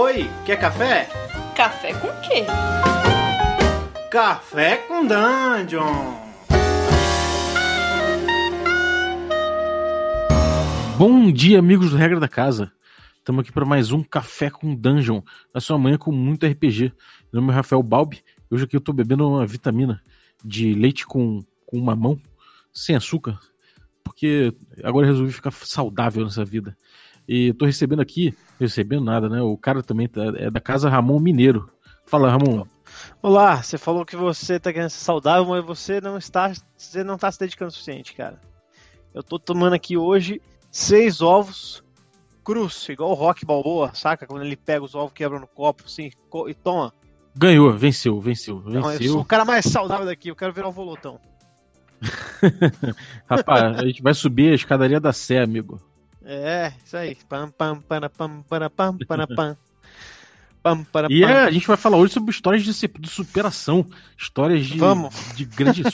Oi, quer café? Café com quê? Café com Dungeon! Bom dia, amigos do Regra da Casa. Estamos aqui para mais um Café com Dungeon, na sua manhã com muito RPG. Meu nome é Rafael Balbi. Hoje aqui eu estou bebendo uma vitamina de leite com, com mamão, sem açúcar, porque agora eu resolvi ficar saudável nessa vida. E estou recebendo aqui, recebendo nada, né? O cara também tá, é da casa Ramon Mineiro. Fala, Ramon. Olá, você falou que você está querendo ser saudável, mas você não está, você não está se dedicando o suficiente, cara. Eu estou tomando aqui hoje seis ovos cruz, igual o Rock Balboa, saca? Quando ele pega os ovos, quebra no copo, assim, e toma. Ganhou, venceu, venceu, venceu. Não, eu sou o cara mais saudável daqui, eu quero virar o um volotão. Rapaz, a gente vai subir a escadaria da Sé, amigo. É, isso aí. Pam, pam, pam, pam, pam, pam, pam, pam. Pam, para, e é, a gente vai falar hoje sobre histórias de, de superação, histórias de, de grande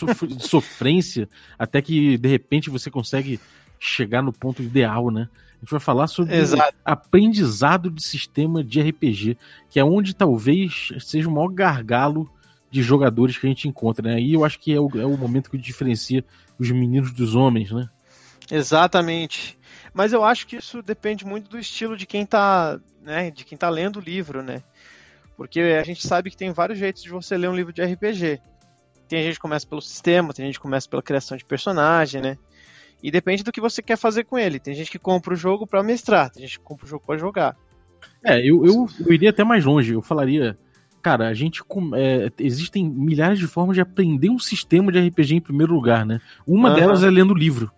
sofrência, até que de repente você consegue chegar no ponto ideal, né? A gente vai falar sobre Exato. aprendizado de sistema de RPG, que é onde talvez seja o maior gargalo de jogadores que a gente encontra, né? E eu acho que é o, é o momento que diferencia os meninos dos homens, né? Exatamente. Mas eu acho que isso depende muito do estilo de quem tá, né, de quem tá lendo o livro, né? Porque a gente sabe que tem vários jeitos de você ler um livro de RPG. Tem gente que começa pelo sistema, tem gente que começa pela criação de personagem, né? E depende do que você quer fazer com ele. Tem gente que compra o jogo para mestrar, tem gente que compra o jogo para jogar. É, eu, eu, eu, iria até mais longe. Eu falaria, cara, a gente é, existem milhares de formas de aprender um sistema de RPG em primeiro lugar, né? Uma uhum. delas é lendo livro.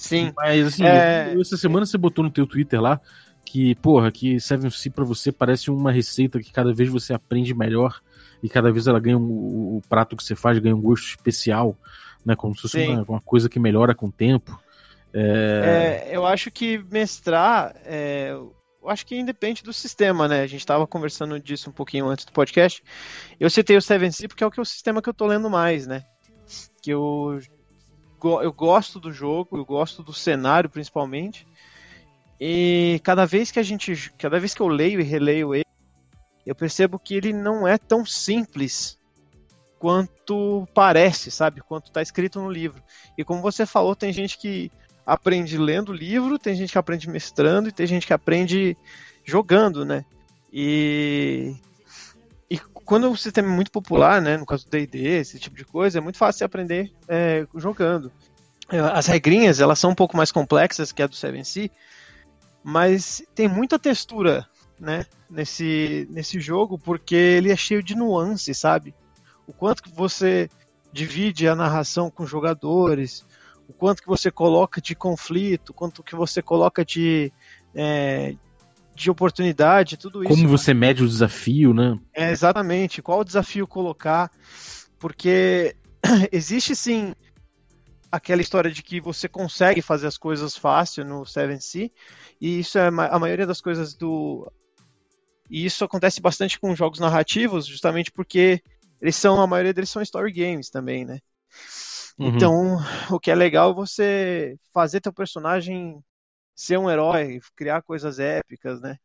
Sim. Mas assim, é... essa semana você botou no teu Twitter lá que, porra, que Seven Sea pra você parece uma receita que cada vez você aprende melhor e cada vez ela ganha um, o prato que você faz ganha um gosto especial, né? Como se fosse uma, uma, coisa que melhora com o tempo. É... É, eu acho que mestrar, é, eu acho que independe do sistema, né? A gente estava conversando disso um pouquinho antes do podcast. Eu citei o Seven Sea porque é o que é o sistema que eu tô lendo mais, né? Que eu eu gosto do jogo, eu gosto do cenário principalmente. E cada vez que a gente, cada vez que eu leio e releio ele, eu percebo que ele não é tão simples quanto parece, sabe? Quanto está escrito no livro. E como você falou, tem gente que aprende lendo o livro, tem gente que aprende mestrando e tem gente que aprende jogando, né? E quando o sistema é muito popular, né, no caso do D&D, esse tipo de coisa, é muito fácil de aprender é, jogando. As regrinhas, elas são um pouco mais complexas que a do 7C, mas tem muita textura, né, nesse, nesse jogo, porque ele é cheio de nuances, sabe? O quanto que você divide a narração com jogadores, o quanto que você coloca de conflito, quanto que você coloca de, é, de oportunidade, tudo isso. Como você mede o desafio, né? É, exatamente. Qual o desafio colocar? Porque existe sim aquela história de que você consegue fazer as coisas fácil no 7C, e isso é a maioria das coisas do. E isso acontece bastante com jogos narrativos, justamente porque eles são, a maioria deles são story games também, né? Uhum. Então, o que é legal é você fazer teu personagem ser um herói, criar coisas épicas, né?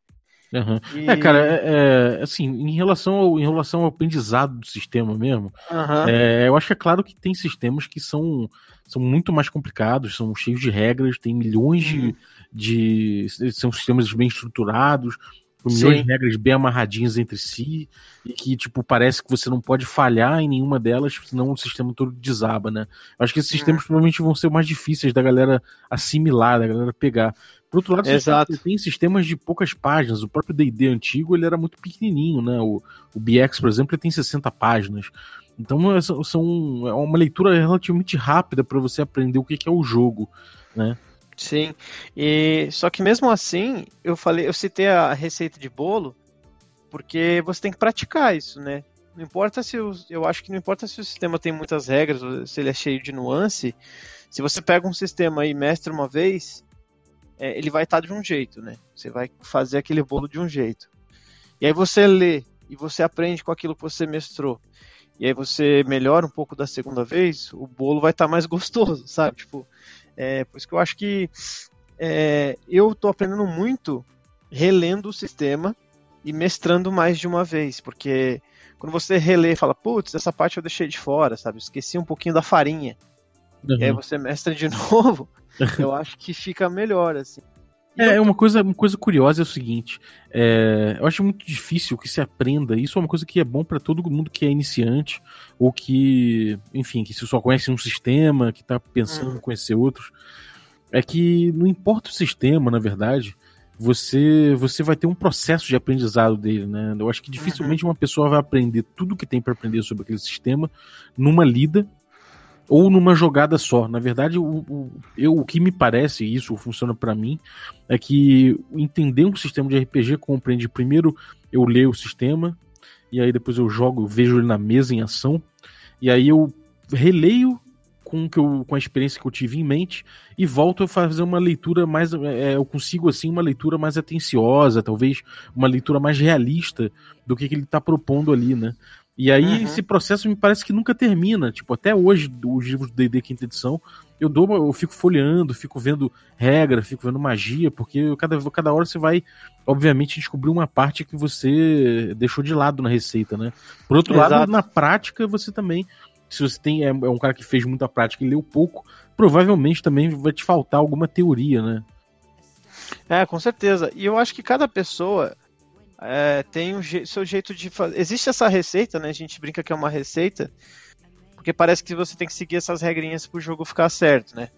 Uhum. E... É, cara, é, é, assim, em relação, ao, em relação ao aprendizado do sistema mesmo, uhum. é, eu acho que é claro que tem sistemas que são, são muito mais complicados, são cheios de regras, tem milhões uhum. de, de. São sistemas bem estruturados, com milhões Sim. de regras bem amarradinhas entre si, e que, tipo, parece que você não pode falhar em nenhuma delas, senão o sistema todo desaba, né? Eu acho que esses sistemas uhum. provavelmente vão ser mais difíceis da galera assimilar, da galera pegar. Por outro lado, Exato. tem sistemas de poucas páginas. O próprio D&D antigo, ele era muito pequenininho, né? O, o BX, por exemplo, ele tem 60 páginas. Então, são, é uma leitura relativamente rápida para você aprender o que é o jogo, né? Sim. E só que mesmo assim, eu falei, eu citei a receita de bolo, porque você tem que praticar isso, né? Não importa se o, eu acho que não importa se o sistema tem muitas regras, se ele é cheio de nuance. Se você pega um sistema e mestra uma vez, é, ele vai estar de um jeito, né? Você vai fazer aquele bolo de um jeito. E aí você lê e você aprende com aquilo que você mestrou. E aí você melhora um pouco da segunda vez, o bolo vai estar mais gostoso, sabe? Tipo, é, por isso que eu acho que é, eu estou aprendendo muito relendo o sistema e mestrando mais de uma vez, porque quando você relê, fala, putz, essa parte eu deixei de fora, sabe? Esqueci um pouquinho da farinha. Uhum. E aí você mestra de novo, eu acho que fica melhor, assim. É, uma coisa, uma coisa curiosa é o seguinte: é, eu acho muito difícil que se aprenda. Isso é uma coisa que é bom para todo mundo que é iniciante, ou que, enfim, que se só conhece um sistema, que está pensando em uhum. conhecer outros. É que não importa o sistema, na verdade, você você vai ter um processo de aprendizado dele, né? Eu acho que dificilmente uhum. uma pessoa vai aprender tudo que tem para aprender sobre aquele sistema numa lida ou numa jogada só. Na verdade, o, o, eu, o que me parece, e isso funciona para mim, é que entender um sistema de RPG compreende primeiro eu leio o sistema, e aí depois eu jogo, eu vejo ele na mesa em ação, e aí eu releio com, que eu, com a experiência que eu tive em mente e volto a fazer uma leitura mais. É, eu consigo, assim, uma leitura mais atenciosa, talvez uma leitura mais realista do que, que ele está propondo ali, né? E aí uhum. esse processo me parece que nunca termina. Tipo, até hoje, os livros do D&D quinta edição, eu dou, eu fico folheando, fico vendo regra, fico vendo magia, porque cada, cada hora você vai, obviamente, descobrir uma parte que você deixou de lado na receita, né? Por outro Exato. lado, na prática, você também se você tem é, é, um cara que fez muita prática e leu pouco, provavelmente também vai te faltar alguma teoria, né? É, com certeza. E eu acho que cada pessoa é, tem o je seu jeito de fazer. Existe essa receita, né? A gente brinca que é uma receita, porque parece que você tem que seguir essas regrinhas para o jogo ficar certo, né?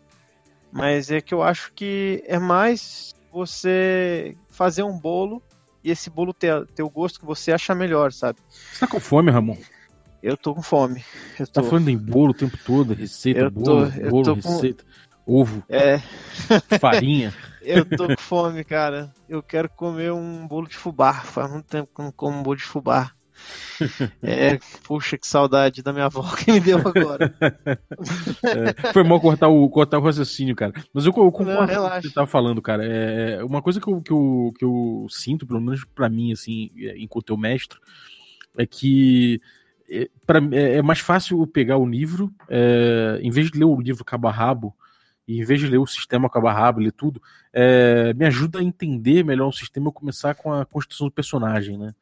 Mas é que eu acho que é mais você fazer um bolo e esse bolo ter, ter o gosto que você acha melhor, sabe? Você tá com fome, Ramon? Eu tô com fome. Eu tá tô... Tá falando em bolo o tempo todo, receita, eu bolo, tô, bolo, receita, com... ovo, é. farinha. eu tô com fome, cara. Eu quero comer um bolo de fubá. Faz muito tempo que eu não como um bolo de fubá. É, puxa, que saudade da minha avó que me deu agora. É, foi mal cortar o, cortar o raciocínio, cara. Mas eu, eu concordo com o que você tava falando, cara. É, é, uma coisa que eu, que, eu, que eu sinto, pelo menos pra mim, assim, é, enquanto eu mestre, é que é, pra, é, é, mais fácil pegar o livro, em vez de ler o livro cabo a rabo, e em vez de ler o sistema cabo a rabo, ler tudo, é, me ajuda a entender melhor o sistema eu começar com a construção do personagem, né?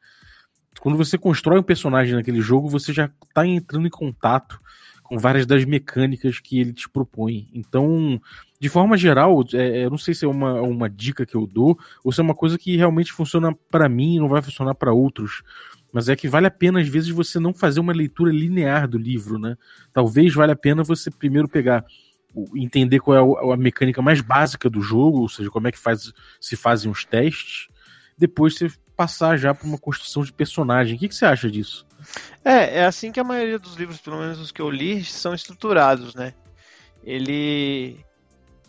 Quando você constrói um personagem naquele jogo, você já está entrando em contato com várias das mecânicas que ele te propõe. Então, de forma geral, é, eu não sei se é uma, uma dica que eu dou ou se é uma coisa que realmente funciona para mim e não vai funcionar para outros. Mas é que vale a pena, às vezes, você não fazer uma leitura linear do livro, né? Talvez valha a pena você primeiro pegar entender qual é a mecânica mais básica do jogo, ou seja, como é que faz, se fazem os testes, depois você passar já para uma construção de personagem. O que, que, você acha disso? É, é assim que a maioria dos livros, pelo menos os que eu li, são estruturados, né? Ele.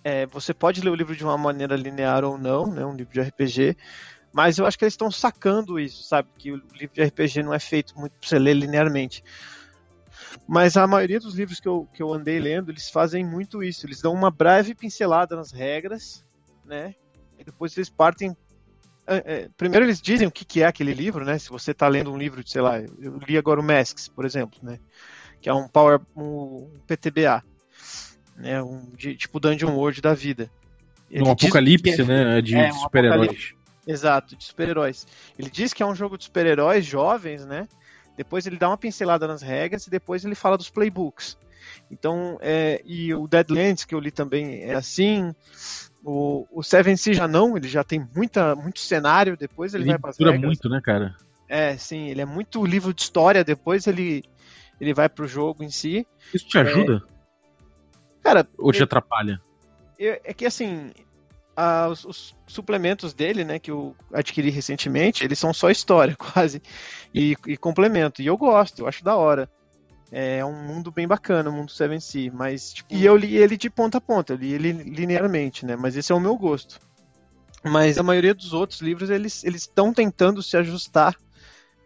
É, você pode ler o livro de uma maneira linear ou não, né? Um livro de RPG, mas eu acho que eles estão sacando isso, sabe? Que o livro de RPG não é feito muito para você ler linearmente. Mas a maioria dos livros que eu, que eu andei lendo, eles fazem muito isso. Eles dão uma breve pincelada nas regras, né? E depois eles partem. É, é, primeiro eles dizem o que, que é aquele livro, né? Se você está lendo um livro de, sei lá, eu li agora o Masks, por exemplo, né? Que é um Power, um PTBA, né? Um de, tipo Dungeon World da vida. Ele um apocalipse, é, né? De é, um super-heróis. Exato, de super-heróis. Ele diz que é um jogo de super-heróis jovens, né? Depois ele dá uma pincelada nas regras e depois ele fala dos playbooks. Então, é, e o Deadlands, que eu li também, é assim. O, o Seven Sea já não, ele já tem muita, muito cenário, depois ele, ele vai para as regras. muito, né, cara? É, sim, ele é muito livro de história, depois ele, ele vai pro jogo em si. Isso te ajuda? É, cara... Ou te atrapalha? é que, assim, ah, os, os, suplementos dele, né, que eu adquiri recentemente, eles são só história, quase, e, e complemento. E eu gosto, eu acho da hora. É um mundo bem bacana, o mundo Seven Sea, mas tipo, e eu li ele de ponta a ponta, eu li ele linearmente, né? Mas esse é o meu gosto. Mas a maioria dos outros livros eles eles estão tentando se ajustar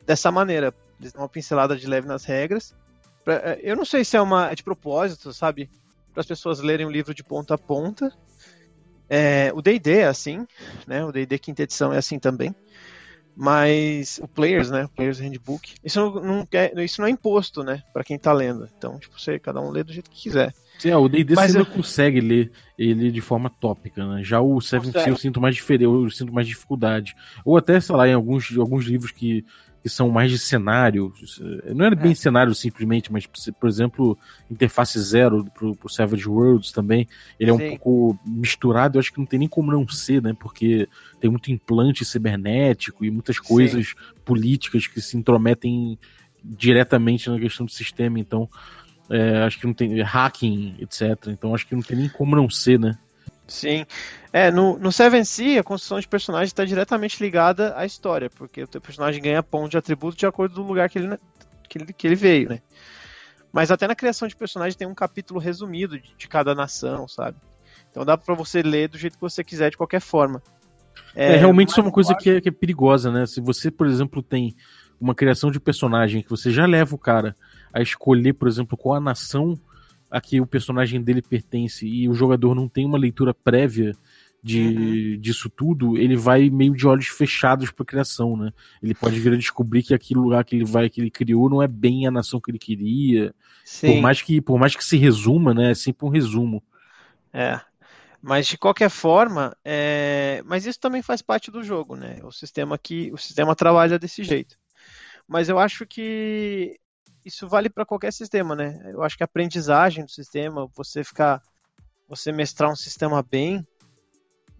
dessa maneira. Eles dão uma pincelada de leve nas regras. Pra, é, eu não sei se é uma é de propósito, sabe? Para as pessoas lerem o livro de ponta a ponta, é, o D&D é assim, né? O D&D quinta edição é assim também. Mas o Players, né? O Players Handbook, isso não, não é, isso não é imposto, né? Para quem tá lendo. Então, tipo, você, cada um lê do jeito que quiser. Sim, é, o D&D você eu... consegue ler ele de forma tópica, né? Já o Seven Sea eu sinto mais diferença, eu sinto mais dificuldade. Ou até, sei lá, em alguns, alguns livros que que são mais de cenário. Não é bem cenário simplesmente, mas, por exemplo, Interface Zero pro, pro Savage Worlds também, ele é Sim. um pouco misturado, eu acho que não tem nem como não ser, né? Porque tem muito implante cibernético e muitas coisas Sim. políticas que se intrometem diretamente na questão do sistema, então é, acho que não tem hacking, etc. Então acho que não tem nem como não ser, né? Sim. É, no, no Seven Sea, a construção de personagem está diretamente ligada à história, porque o teu personagem ganha ponto de atributo de acordo com o lugar que ele, que ele, que ele veio, né? Mas até na criação de personagem tem um capítulo resumido de, de cada nação, sabe? Então dá para você ler do jeito que você quiser, de qualquer forma. É, é realmente isso é uma coisa que é, que é perigosa, né? Se você, por exemplo, tem uma criação de personagem que você já leva o cara a escolher, por exemplo, qual a nação a que o personagem dele pertence e o jogador não tem uma leitura prévia de, uhum. disso tudo, ele vai meio de olhos fechados para criação, né? Ele pode vir a descobrir que aquele lugar que ele vai, que ele criou, não é bem a nação que ele queria. Sim. Por mais que, por mais que se resuma, né? É sempre um resumo. É. Mas de qualquer forma, é... mas isso também faz parte do jogo, né? O sistema que o sistema trabalha desse jeito. Mas eu acho que isso vale para qualquer sistema, né? Eu acho que a aprendizagem do sistema, você ficar, você mestrar um sistema bem,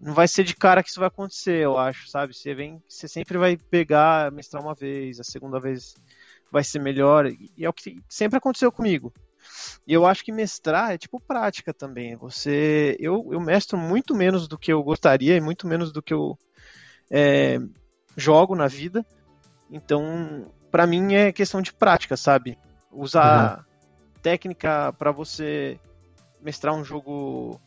não vai ser de cara que isso vai acontecer, eu acho, sabe? Você vem, você sempre vai pegar, mestrar uma vez, a segunda vez vai ser melhor, e é o que sempre aconteceu comigo. E eu acho que mestrar é tipo prática também. Você, eu, eu mestro muito menos do que eu gostaria e muito menos do que eu é, jogo na vida. Então, para mim é questão de prática, sabe? Usar uhum. técnica para você mestrar um jogo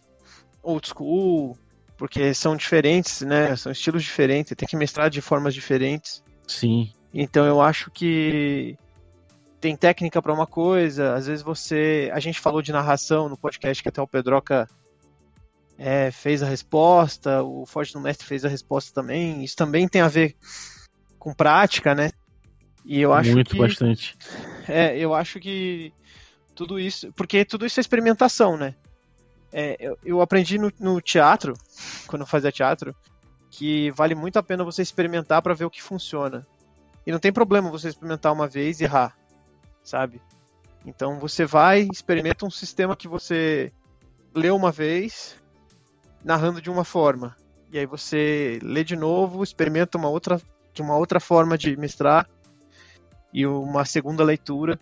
old school, porque são diferentes, né? São estilos diferentes, tem que mestrar de formas diferentes. Sim. Então eu acho que tem técnica para uma coisa, às vezes você. A gente falou de narração no podcast que até o Pedroca é, fez a resposta, o Forte no Mestre fez a resposta também. Isso também tem a ver com prática, né? E eu acho Muito, que, bastante. É, eu acho que tudo isso. Porque tudo isso é experimentação, né? É, eu, eu, aprendi no, no, teatro, quando eu fazia teatro, que vale muito a pena você experimentar para ver o que funciona. E não tem problema você experimentar uma vez e errar, sabe? Então você vai, experimenta um sistema que você leu uma vez, narrando de uma forma. E aí você lê de novo, experimenta uma outra, de uma outra forma de mestrar e uma segunda leitura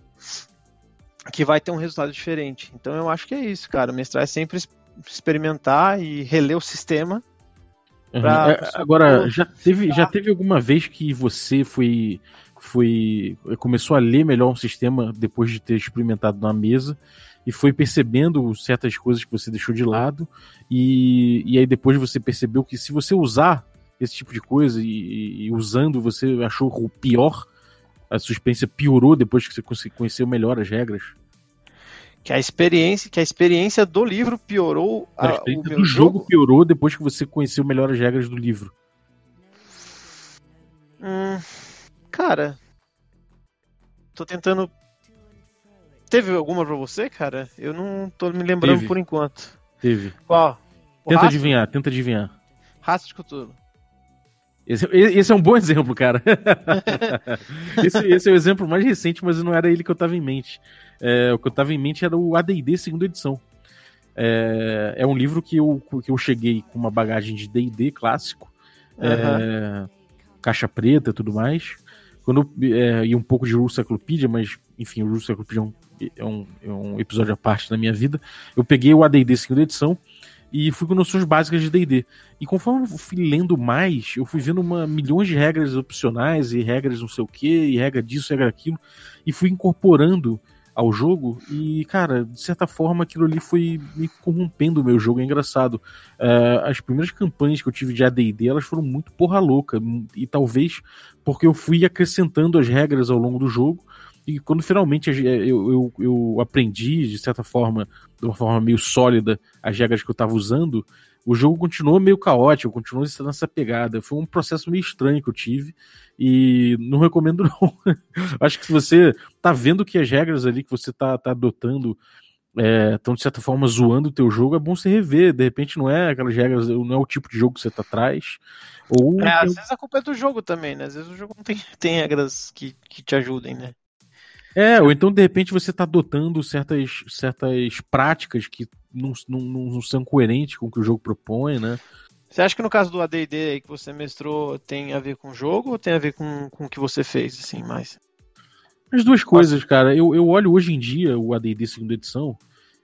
que vai ter um resultado diferente. Então eu acho que é isso, cara. Mestrar é sempre experimentar e reler o sistema. Uhum. É, agora, já teve, já teve alguma vez que você foi, foi começou a ler melhor um sistema depois de ter experimentado na mesa e foi percebendo certas coisas que você deixou de lado e, e aí depois você percebeu que se você usar esse tipo de coisa e, e usando você achou o pior a experiência piorou depois que você conheceu melhor as regras? Que a experiência, que a experiência do livro piorou. A, a experiência do jogo, jogo piorou depois que você conheceu melhor as regras do livro. Hum, cara, tô tentando. Teve alguma pra você, cara? Eu não tô me lembrando Teve. por enquanto. Teve. Qual? O tenta rastro? adivinhar, tenta adivinhar. Rastro de Cthulhu. Esse, esse, é um bom exemplo, cara. esse, esse, é o exemplo mais recente, mas não era ele que eu tava em mente. É, o que eu tava em mente era o AD&D segunda edição. É, é, um livro que eu, que eu cheguei com uma bagagem de D&D clássico, uhum. é, caixa preta e tudo mais, quando, é, e um pouco de Russaclopedia, mas enfim, o Russaclopedia é um, é um, episódio à parte da minha vida. Eu peguei o AD&D segunda edição e fui com noções básicas de D&D. E conforme eu fui lendo mais, eu fui vendo uma, milhões de regras opcionais e regras não sei o que, e regra disso, regra aquilo, e fui incorporando ao jogo e, cara, de certa forma aquilo ali foi me corrompendo o meu jogo, é engraçado. Uh, as primeiras campanhas que eu tive de AD&D, elas foram muito porra louca, e talvez porque eu fui acrescentando as regras ao longo do jogo, e quando finalmente eu, eu, eu aprendi, de certa forma, de uma forma meio sólida, as regras que eu estava usando, o jogo continuou meio caótico, continuou nessa pegada. Foi um processo meio estranho que eu tive e não recomendo não. Acho que se você tá vendo que as regras ali que você tá, tá adotando estão, é, de certa forma, zoando o teu jogo, é bom você rever. De repente não é aquelas regras, não é o tipo de jogo que você tá atrás. Ou é, às vezes a culpa é do jogo também, né? Às vezes o jogo não tem, tem regras que, que te ajudem, né? É, ou então de repente você está adotando certas, certas práticas que não, não, não são coerentes com o que o jogo propõe, né? Você acha que no caso do AD&D que você mestrou tem a ver com o jogo ou tem a ver com, com o que você fez, assim, mais? As duas coisas, cara. Eu, eu olho hoje em dia o AD&D segunda edição,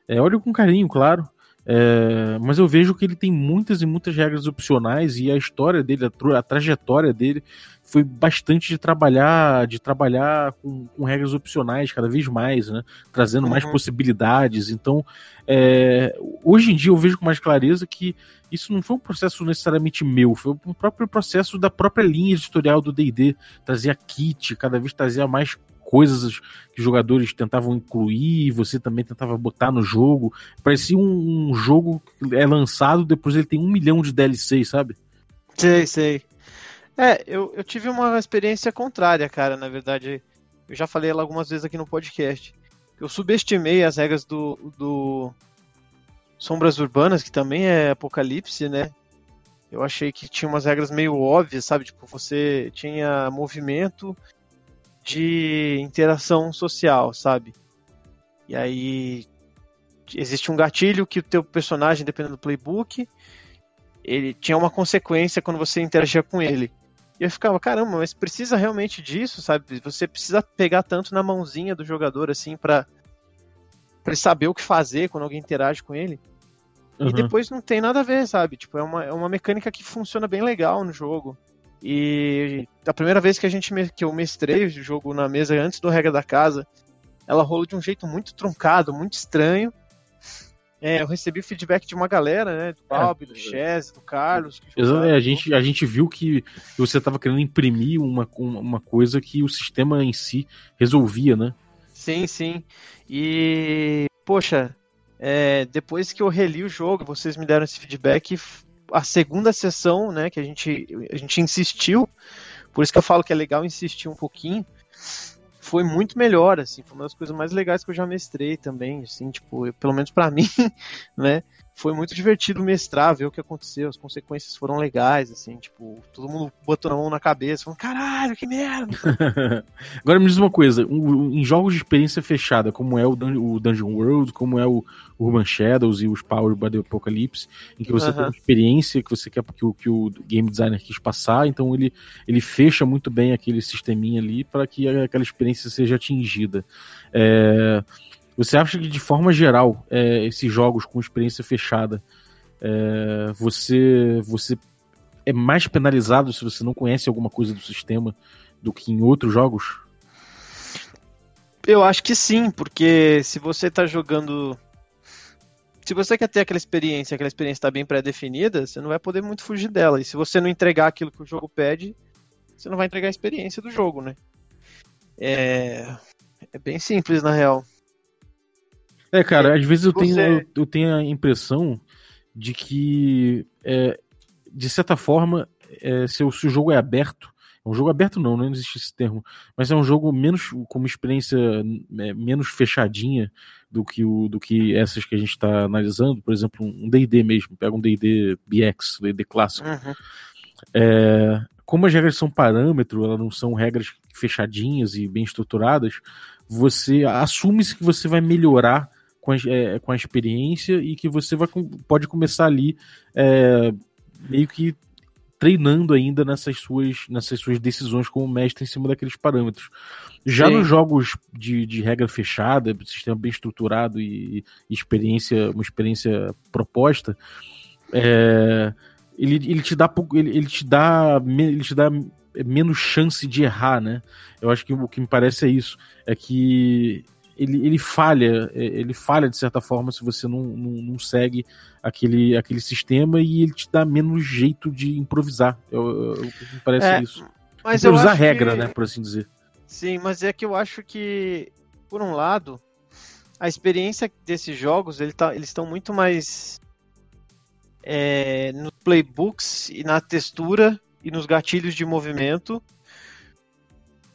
é, olho com carinho, claro, é, mas eu vejo que ele tem muitas e muitas regras opcionais e a história dele, a, tra a trajetória dele foi bastante de trabalhar, de trabalhar com, com, regras opcionais cada vez mais, né? Trazendo uhum. mais possibilidades. Então, é, hoje em dia eu vejo com mais clareza que isso não foi um processo necessariamente meu, foi um próprio processo da própria linha editorial do D&D, trazia kit, cada vez trazia mais coisas que jogadores tentavam incluir, você também tentava botar no jogo. Parecia um, um jogo que é lançado, depois ele tem um milhão de DLCs, sabe? Sei, sei. É, eu, eu tive uma experiência contrária, cara, na verdade. Eu já falei ela algumas vezes aqui no podcast. Eu subestimei as regras do, do Sombras Urbanas, que também é Apocalipse, né? Eu achei que tinha umas regras meio óbvias, sabe? Tipo, você tinha movimento de interação social, sabe? E aí existe um gatilho que o teu personagem, dependendo do playbook, ele tinha uma consequência quando você interagia com ele. E eu ficava, caramba, mas precisa realmente disso, sabe? Você precisa pegar tanto na mãozinha do jogador assim para para saber o que fazer quando alguém interage com ele. Uhum. E depois não tem nada a ver, sabe? Tipo, é uma, é uma mecânica que funciona bem legal no jogo. E a primeira vez que a gente que eu mestrei o jogo na mesa antes do regra da casa, ela rolou de um jeito muito truncado, muito estranho. É, eu recebi feedback de uma galera, né? Do é, do Chess, do Carlos. Exatamente, a gente, a gente viu que você estava querendo imprimir uma, uma coisa que o sistema em si resolvia, né? Sim, sim. E, poxa, é, depois que eu reli o jogo, vocês me deram esse feedback, a segunda sessão, né, que a gente, a gente insistiu, por isso que eu falo que é legal insistir um pouquinho, foi muito melhor, assim, foi uma das coisas mais legais que eu já mestrei também, assim, tipo, pelo menos para mim, né, foi muito divertido mestrar, ver o que aconteceu, as consequências foram legais, assim, tipo, todo mundo botou a mão na cabeça, falando, caralho, que merda! Agora me diz uma coisa, um, em jogos de experiência fechada, como é o, Dun o Dungeon World, como é o Urban Shadows e os Power by the Apocalypse, em que você tem uma experiência que você quer que o, que o game designer quis passar, então ele, ele fecha muito bem aquele sisteminha ali para que aquela experiência seja atingida. É você acha que, de forma geral, é, esses jogos com experiência fechada, é, você, você é mais penalizado se você não conhece alguma coisa do sistema do que em outros jogos? Eu acho que sim, porque se você está jogando. Se você quer ter aquela experiência, aquela experiência está bem pré-definida, você não vai poder muito fugir dela. E se você não entregar aquilo que o jogo pede, você não vai entregar a experiência do jogo, né? É, é bem simples, na real. É, cara, às vezes eu, Você... tenho, eu, tenho a impressão de que, é, de certa forma, é, se, o, se o jogo é aberto, é um jogo aberto não, não existe esse termo, mas é um jogo menos com uma experiência é, menos fechadinha do que, o, do que essas que a gente está analisando, por exemplo, um D&D mesmo, pega um D&D BX, D&D clássico. Uhum. É, como as regras são parâmetro, elas não são regras fechadinhas e bem estruturadas, você assume-se que você vai melhorar com a, é, com a experiência e que você vai, pode começar ali é, meio que treinando ainda nessas suas, nessas suas decisões como mestre em cima daqueles parâmetros. Já Sim. nos jogos de, de regra fechada, sistema bem estruturado e, e experiência, uma experiência proposta, é, ele, ele te dá ele, ele te dá ele te dá menos chance de errar, né? Eu acho que o que me parece é isso, é que ele, ele falha, é, ele falha de certa forma se você não, não, não, segue aquele, aquele sistema e ele te dá menos jeito de improvisar. Eu, eu, me parece é, isso. Mas improvisar regra, que... né, por assim dizer. Sim, mas é que eu acho que, por um lado, a experiência desses jogos, ele tá, eles estão muito mais é, nos playbooks e na textura e nos gatilhos de movimento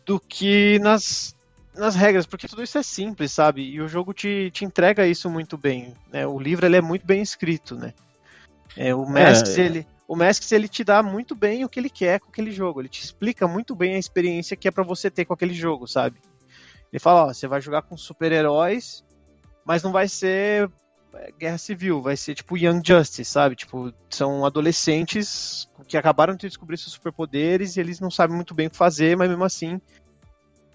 do que nas, nas regras, porque tudo isso é simples, sabe? E o jogo te, te entrega isso muito bem. Né? O livro ele é muito bem escrito, né? É, o Masks, é, ele. O Masks ele te dá muito bem o que ele quer com aquele jogo. Ele te explica muito bem a experiência que é para você ter com aquele jogo, sabe? Ele fala, ó, você vai jogar com super-heróis, mas não vai ser é, guerra civil, vai ser tipo Young Justice, sabe? Tipo, são adolescentes que acabaram de descobrir seus superpoderes e eles não sabem muito bem o que fazer, mas mesmo assim,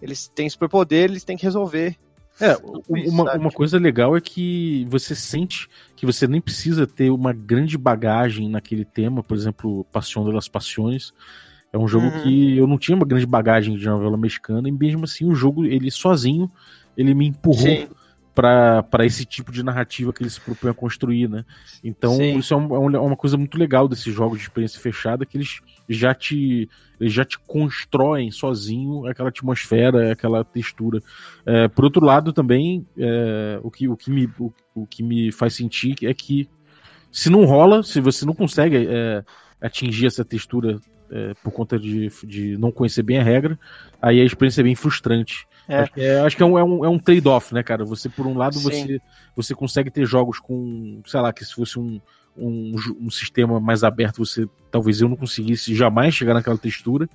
eles têm superpoder, eles têm que resolver. É, uma, uma coisa legal é que você sente que você nem precisa ter uma grande bagagem naquele tema, por exemplo, Passion das Passiones. É um jogo uhum. que eu não tinha uma grande bagagem de novela mexicana, e mesmo assim o jogo, ele sozinho, ele me empurrou Sim para esse tipo de narrativa que ele se propõe a construir, né? Então, Sim. isso é, um, é, uma coisa muito legal desses jogos de experiência fechada, que eles já te, eles já te constroem sozinho aquela atmosfera, aquela textura. É, por outro lado, também, é, o, que, o, que me, o, o, que me faz sentir é que se não rola, se você não consegue é, atingir essa textura é, por conta de, de não conhecer bem a regra, aí a experiência é bem frustrante. É. Acho que é, acho que é um, é um, é um trade-off, né, cara? Você, por um lado, você, você consegue ter jogos com, sei lá, que se fosse um, um, um sistema mais aberto, você talvez eu não conseguisse jamais chegar naquela textura.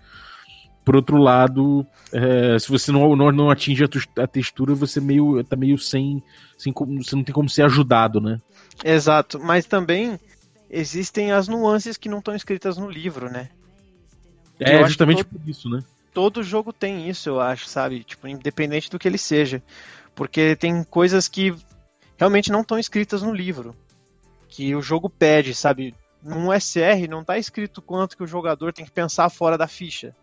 Por outro lado, é, se você não, não, não atinge a, a, textura, você meio, tá meio sem, sem. Você não tem como ser ajudado, né? Exato, mas também existem as nuances que não estão escritas no livro, né? É, justamente todo... por isso, né? todo jogo tem isso, eu acho, sabe? Tipo, independente do que ele seja. Porque tem coisas que realmente não estão escritas no livro. Que o jogo pede, sabe? Num SR não está escrito quanto que o jogador tem que pensar fora da ficha.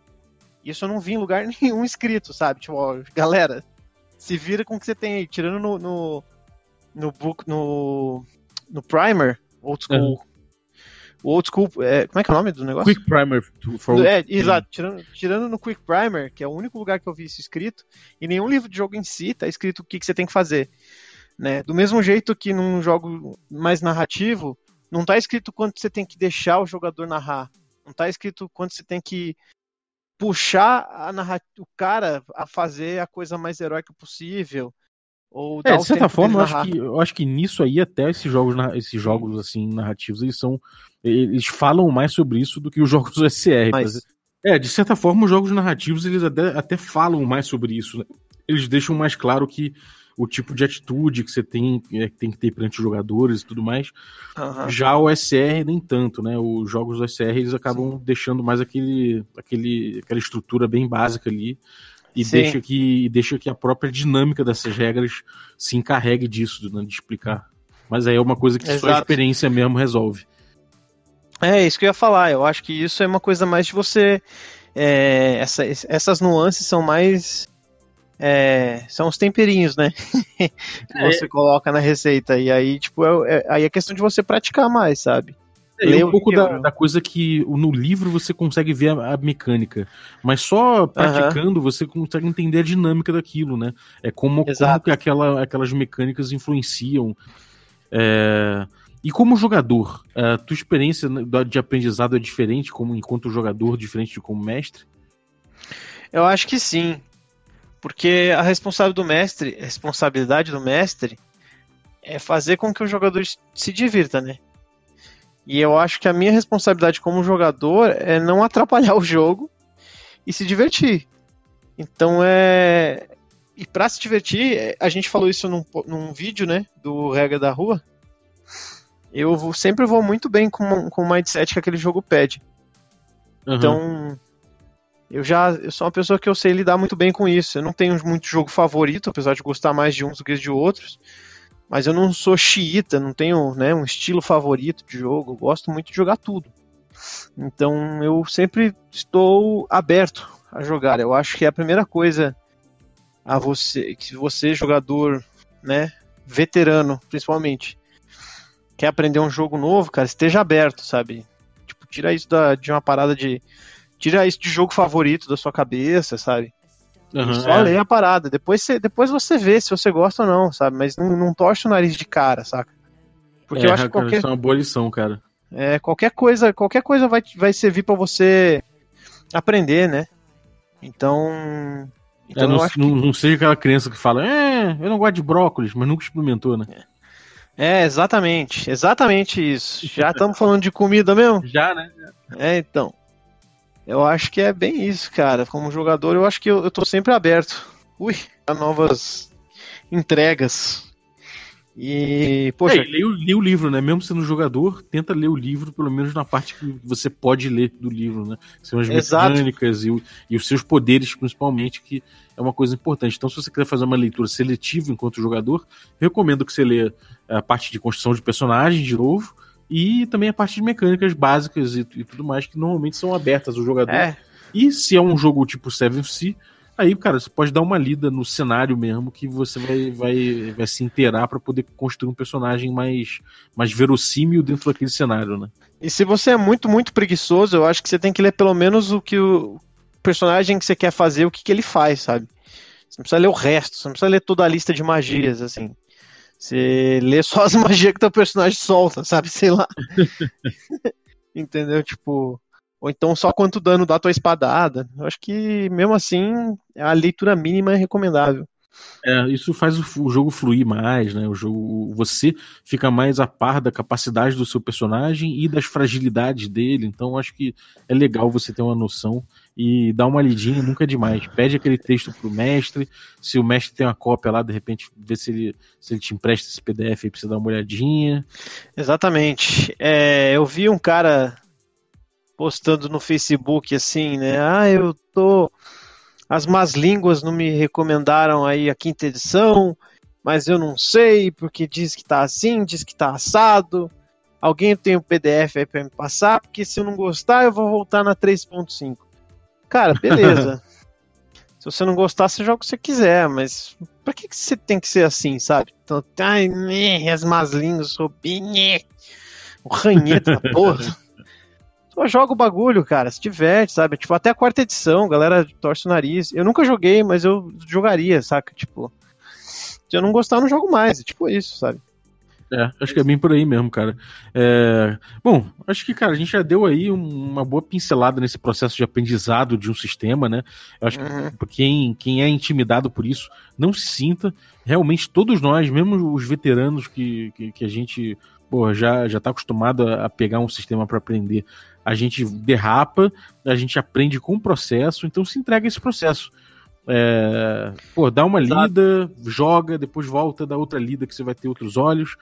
Isso eu não vi em lugar nenhum escrito, sabe? Tipo, ó, galera, se vira com o que você tem aí. Tirando no, no, no book, no, no primer, old school, uhum o old school. É, como é que é o nome do negócio? Quick Primer. For é, exato. Tirando, tirando no Quick Primer, que é o único lugar que eu vi isso escrito, e nenhum livro de jogo em si tá escrito o que, que você tem que fazer. Né? Do mesmo jeito que num jogo mais narrativo, não tá escrito quanto você tem que deixar o jogador narrar. Não tá escrito quanto você tem que puxar o cara a fazer a coisa mais heróica possível. Ou é, de certa forma, eu acho, que, eu acho que nisso aí, até esses jogos, esses jogos assim, narrativos, eles são. Eles falam mais sobre isso do que os jogos do SR. Mas... É, de certa forma, os jogos narrativos, eles até, até falam mais sobre isso. Né? Eles deixam mais claro que o tipo de atitude que você tem, é, tem que ter perante os jogadores e tudo mais. Uhum. Já o SR nem tanto, né? Os jogos do SR eles acabam Sim. deixando mais aquele, aquele, aquela estrutura bem básica ali e deixa que, deixa que a própria dinâmica dessas regras se encarregue disso, né, de explicar. Mas aí é uma coisa que Exato. só a experiência mesmo resolve. É, isso que eu ia falar. Eu acho que isso é uma coisa mais de você. É, essa, essas nuances são mais. É, são os temperinhos, né? que é. você coloca na receita. E aí, tipo, é, é, aí é questão de você praticar mais, sabe? É, um pouco da, da, coisa que no livro você consegue ver a, a mecânica, mas só praticando uhum. você consegue entender a dinâmica daquilo, né? É como, como que aquela, aquelas mecânicas influenciam. É... E como jogador, a tua experiência de aprendizado é diferente como enquanto jogador, diferente de como mestre? Eu acho que sim. Porque a responsabilidade do mestre, a responsabilidade do mestre é fazer com que o jogador se divirta, né? E eu acho que a minha responsabilidade como jogador é não atrapalhar o jogo e se divertir. Então é. E pra se divertir, a gente falou isso num, num vídeo, né? Do Regra da Rua. Eu vou, sempre vou muito bem com, com o mindset que aquele jogo pede. Uhum. Então. Eu já eu sou uma pessoa que eu sei lidar muito bem com isso. Eu não tenho muito jogo favorito, apesar de gostar mais de uns do que de outros. Mas eu não sou xiita, não tenho né, um estilo favorito de jogo, gosto muito de jogar tudo. Então eu sempre estou aberto a jogar. Eu acho que é a primeira coisa a você, que você jogador, né, veterano, principalmente, quer aprender um jogo novo, cara, esteja aberto, sabe? Tipo, tira isso da, de uma parada de tira isso de jogo favorito da sua cabeça, sabe? Uhum, só é. lê a parada. Depois você, depois você vê se você gosta ou não, sabe? Mas não, não torce o nariz de cara, saca? Porque é, eu acho que qualquer... Isso é uma boa lição, cara. É, qualquer coisa, qualquer coisa vai, vai servir para você aprender, né? Então, então é, não, não, que... não, seja aquela criança que fala, é, eu não gosto de brócolis, mas nunca experimentou, né? É, exatamente, exatamente isso. Já estamos falando de comida mesmo? Já, né? É, então. Eu acho que é bem isso, cara. Como jogador, eu acho que eu, eu tô sempre aberto. Ui, a novas entregas. E, poxa. É, lê, lê, o livro, né? Mesmo sendo jogador, tenta ler o livro, pelo menos na parte que você pode ler do livro, né? São as mecânicas e, e, os seus poderes, principalmente, que é uma coisa importante. Então, se você quiser fazer uma leitura seletiva enquanto jogador, recomendo que você leia a parte de construção de personagens de novo e também a parte de mecânicas básicas e, e tudo mais, que normalmente são abertas ao jogador. É. E se é um jogo tipo Seven Sea, aí, cara, você pode dar uma lida no cenário mesmo, que você vai, vai, vai se inteirar para poder construir um personagem mais, mais verossímil dentro daquele cenário, né? E se você é muito, muito preguiçoso, eu acho que você tem que ler pelo menos o que o personagem que você quer fazer, o que, que ele faz, sabe? Você não precisa ler o resto, você não precisa ler toda a lista de magias, assim. Você lê só as magias que teu personagem solta, sabe? Sei lá. Entendeu? Tipo. Ou então só quanto dano dá tua espadada. Eu acho que, mesmo assim, a leitura mínima é recomendável. É, isso faz o, o, jogo fluir mais, né? O jogo, você fica mais a par da capacidade do seu personagem e das fragilidades dele. Então, acho que é legal você ter uma noção e dar uma lidinha, nunca é demais. Pede aquele texto pro mestre. Se o mestre tem uma cópia lá, de repente, vê se ele, se ele te empresta esse PDF aí pra você dar uma olhadinha. Exatamente. É, eu vi um cara postando no Facebook assim, né? Ah, eu tô as más línguas não me recomendaram aí a quinta edição, mas eu não sei, porque diz que tá assim, diz que tá assado. Alguém tem o um PDF aí pra me passar, porque se eu não gostar, eu vou voltar na 3.5. Cara, beleza. se você não gostar, você joga o que você quiser, mas pra que, que você tem que ser assim, sabe? Então, ai, né, as más línguas, sou o ranheta da porra. Só joga o bagulho, cara, se diverte, sabe? Tipo, até a quarta edição, galera torce o nariz. Eu nunca joguei, mas eu jogaria, saca? Tipo, se eu não gostar, eu não jogo mais. É tipo isso, sabe? É, acho que é bem por aí mesmo, cara. É... Bom, acho que, cara, a gente já deu aí uma boa pincelada nesse processo de aprendizado de um sistema, né? Eu acho uhum. que quem, quem é intimidado por isso, não se sinta. Realmente, todos nós, mesmo os veteranos que, que, que a gente pô, já, já tá acostumado a, pegar um sistema para aprender, a gente derrapa, a gente aprende com o processo, então se entrega esse processo. É, pô, dá uma Exato. lida, joga, depois volta, dá outra lida que você vai ter outros olhos.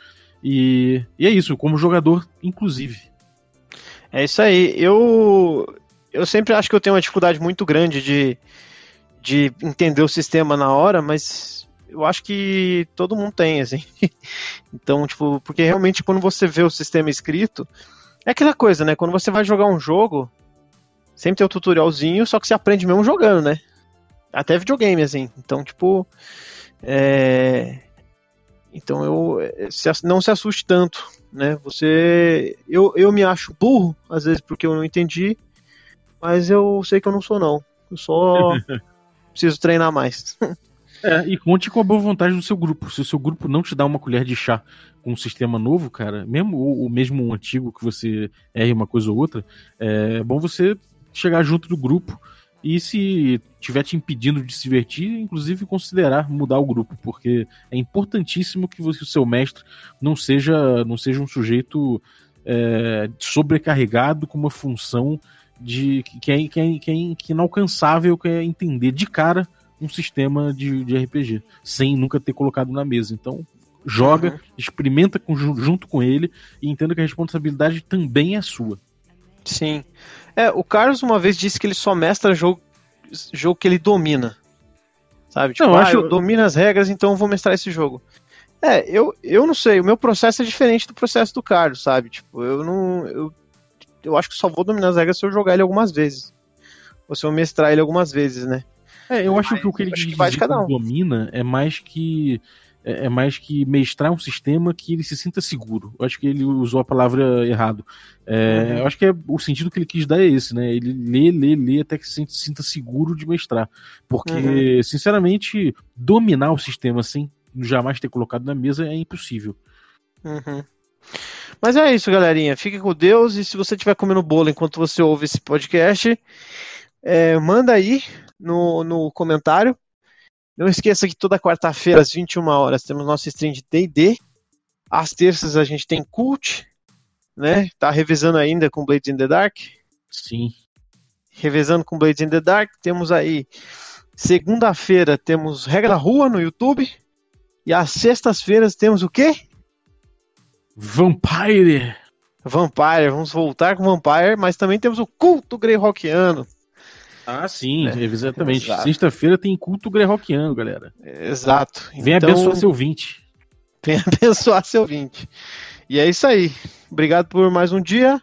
E, e é isso, como jogador, inclusive. É isso aí. Eu, eu sempre acho que eu tenho uma dificuldade muito grande de, de entender o sistema na hora, mas eu acho que todo mundo tem, assim. então, tipo, porque realmente quando você vê o sistema escrito, é aquela coisa, né? Quando você vai jogar um jogo, sempre tem o um tutorialzinho, só que você aprende mesmo jogando, né? Até videogame, assim. Então, tipo. É... Então eu não se assuste tanto, né? Você, eu, eu me acho burro às vezes porque eu não entendi, mas eu sei que eu não sou não. Eu só preciso treinar mais. É, e conte com a boa vontade do seu grupo. Se o seu grupo não te dá uma colher de chá com um sistema novo, cara, mesmo o mesmo um antigo que você erre uma coisa ou outra, é bom você chegar junto do grupo e se tiver te impedindo de se divertir, inclusive considerar mudar o grupo, porque é importantíssimo que você, o seu mestre não seja não seja um sujeito é, sobrecarregado com uma função de que, é, que, é, que é inalcançável, que é entender de cara um sistema de, de RPG, sem nunca ter colocado na mesa. Então, joga, uhum. experimenta com, junto com ele e entenda que a responsabilidade também é sua. Sim. É, o Carlos uma vez disse que ele só mestra jogo, jogo que ele domina. Sabe? Tipo, não, ah, acho... eu domino as regras, então eu vou mestrar esse jogo. É, eu, eu não sei, o meu processo é diferente do processo do Carlos, sabe? Tipo, eu não. Eu, eu acho que só vou dominar as regras se eu jogar ele algumas vezes. Ou se eu mestrar ele algumas vezes, né? É, eu acho que o que ele que vai de cada um. domina é mais que é, é mais que mestrar um sistema que ele se sinta seguro. Eu acho que ele usou a palavra errado. É, uhum. Eu acho que é, o sentido que ele quis dar é esse, né? Ele lê, lê, lê até que se sinta seguro de mestrar. Porque, uhum. sinceramente, dominar o sistema sem jamais ter colocado na mesa é impossível. Uhum. Mas é isso, galerinha. Fique com Deus e se você estiver comendo bolo enquanto você ouve esse podcast, é, manda aí no, no comentário. Não esqueça que toda quarta-feira às 21 horas temos nosso stream de D&D. Às terças a gente tem Cult, né? Tá revisando ainda com Blades in the Dark. Sim. Revezando com Blades in the Dark. Temos aí segunda-feira temos Regra da Rua no YouTube. E às sextas-feiras temos o quê? Vampire. Vampire, vamos voltar com Vampire, mas também temos o culto Greyhawkiano. Ah, sim, é, exatamente. Sexta-feira tem culto Greyhawkiano, galera. Exato. Vem então, abençoar seu 20. Vem abençoar seu 20. E é isso aí. Obrigado por mais um dia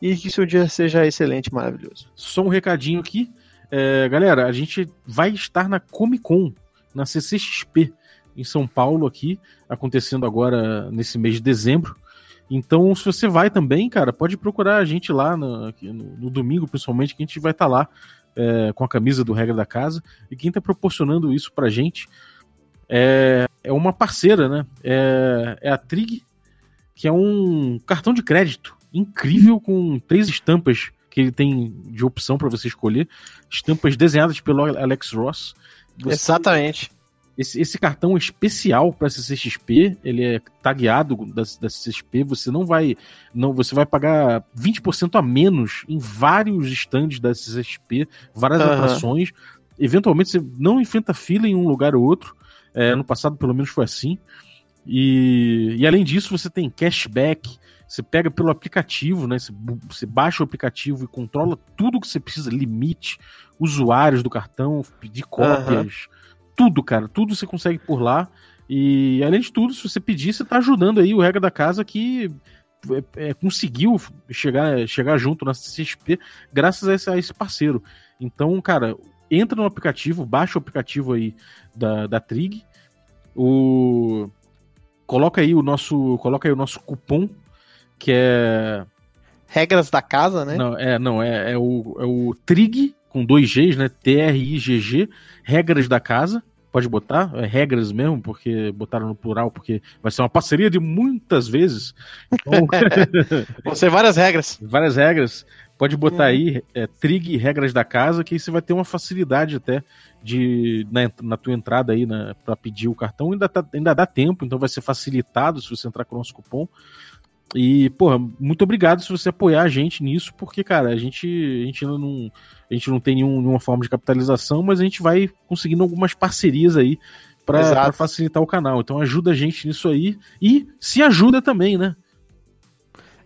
e que seu dia seja excelente, maravilhoso. Só um recadinho aqui. É, galera, a gente vai estar na Comic Con, na CCXP em São Paulo aqui, acontecendo agora nesse mês de dezembro. Então, se você vai também, cara, pode procurar a gente lá no, no, no domingo, principalmente, que a gente vai estar tá lá é, com a camisa do Regra da Casa. E quem está proporcionando isso pra gente é, é uma parceira, né? É, é a Trig, que é um cartão de crédito incrível com três estampas que ele tem de opção para você escolher. Estampas desenhadas pelo Alex Ross. Você, Exatamente. Esse, esse cartão especial para CCXP, ele é tagueado da, da CCXP, você não vai não você vai pagar 20% a menos em vários stands da CCXP, várias uhum. atrações. Eventualmente você não enfrenta fila em um lugar ou outro. É, no passado, pelo menos, foi assim. E, e além disso, você tem cashback, você pega pelo aplicativo, né? Você, você, baixa o aplicativo e controla tudo que você precisa, limite, usuários do cartão, pedir cópias, tudo, cara, tudo você consegue por lá. E além de tudo, se você pedir, você tá ajudando aí o regra da casa que é, é, conseguiu chegar, chegar junto na CXP graças a esse, a esse, parceiro. Então, cara, entra no aplicativo, baixa o aplicativo aí da, da Trig, o coloca aí o nosso, coloca aí o nosso cupom que é regras da casa, né? Não, é, não, é, é o, é o Trig com dois Gs, né? T-R-I-G-G, regras da casa. Pode botar, é regras mesmo, porque botaram no plural, porque vai ser uma parceria de muitas vezes. Então... Vão ser várias regras. Várias regras. Pode botar uhum. aí é, trig regras da casa, que aí você vai ter uma facilidade até de na, na tua entrada aí para pedir o cartão. Ainda, tá, ainda dá tempo, então vai ser facilitado se você entrar com o nosso cupom. E, porra, muito obrigado se você apoiar a gente nisso, porque, cara, a gente, a gente ainda não. A gente não tem nenhum, nenhuma forma de capitalização, mas a gente vai conseguindo algumas parcerias aí para facilitar o canal. Então ajuda a gente nisso aí e se ajuda também, né?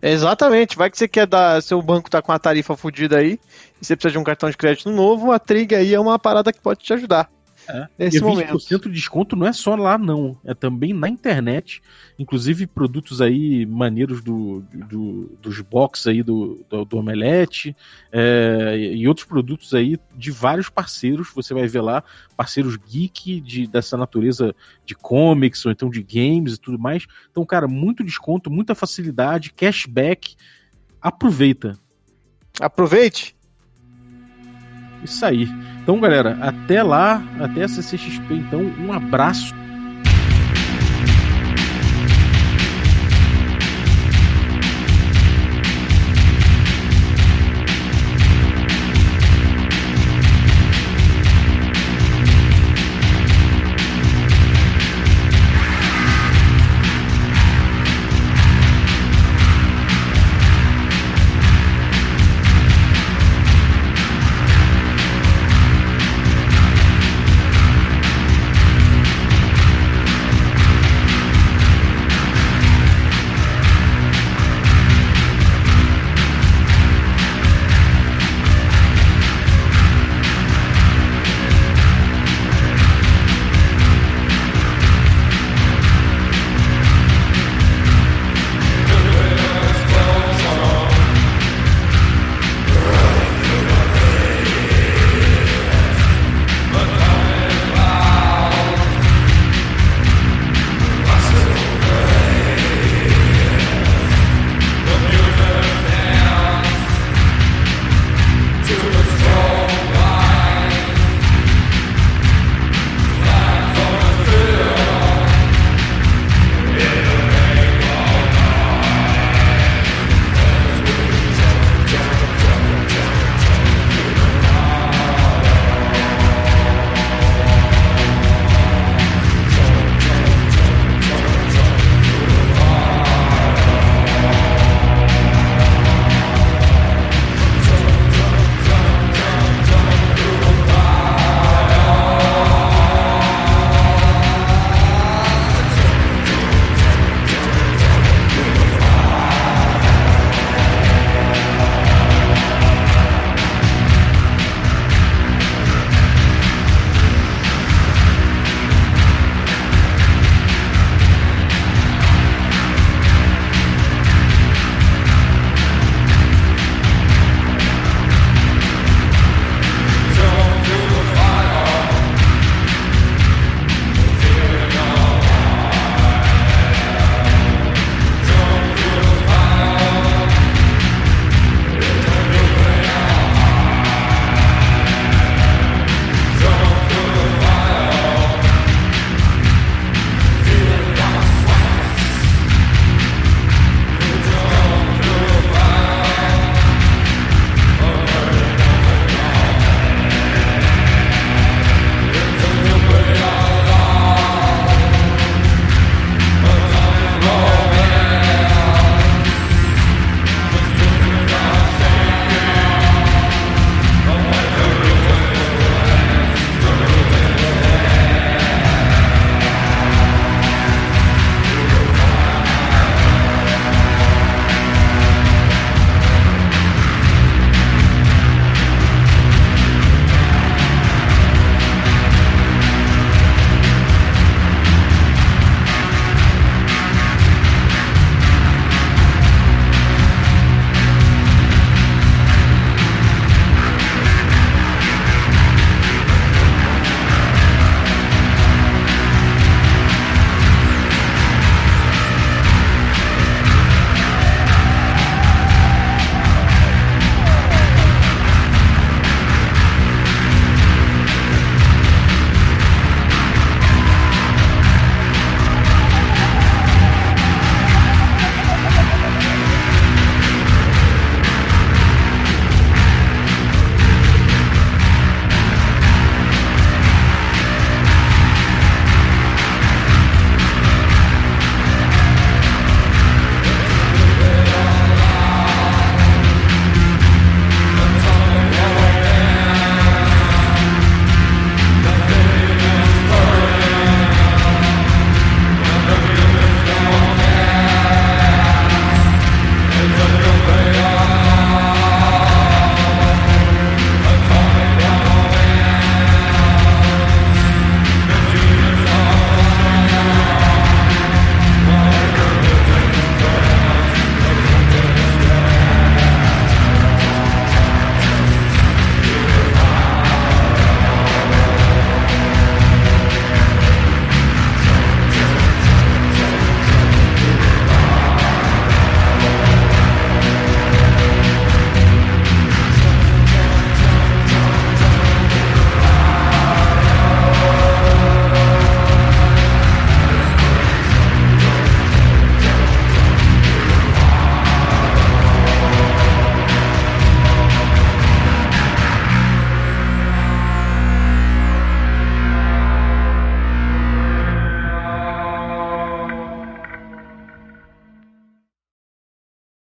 Exatamente, vai que você quer dar, seu banco tá com a tarifa fodida aí, e você precisa de um cartão de crédito novo, a Trig aí é uma parada que pode te ajudar. É. Nesse e 20% momento. de desconto não é só lá, não. É também na internet. Inclusive produtos aí maneiros do, do dos box aí do, do, do Omelete é, e outros produtos aí de vários parceiros. Você vai ver lá, parceiros geek de, dessa natureza de comics ou então de games e tudo mais. Então, cara, muito desconto, muita facilidade, cashback. Aproveita. Aproveite! Isso aí. Então, galera, até lá, até a CCXP, então, um abraço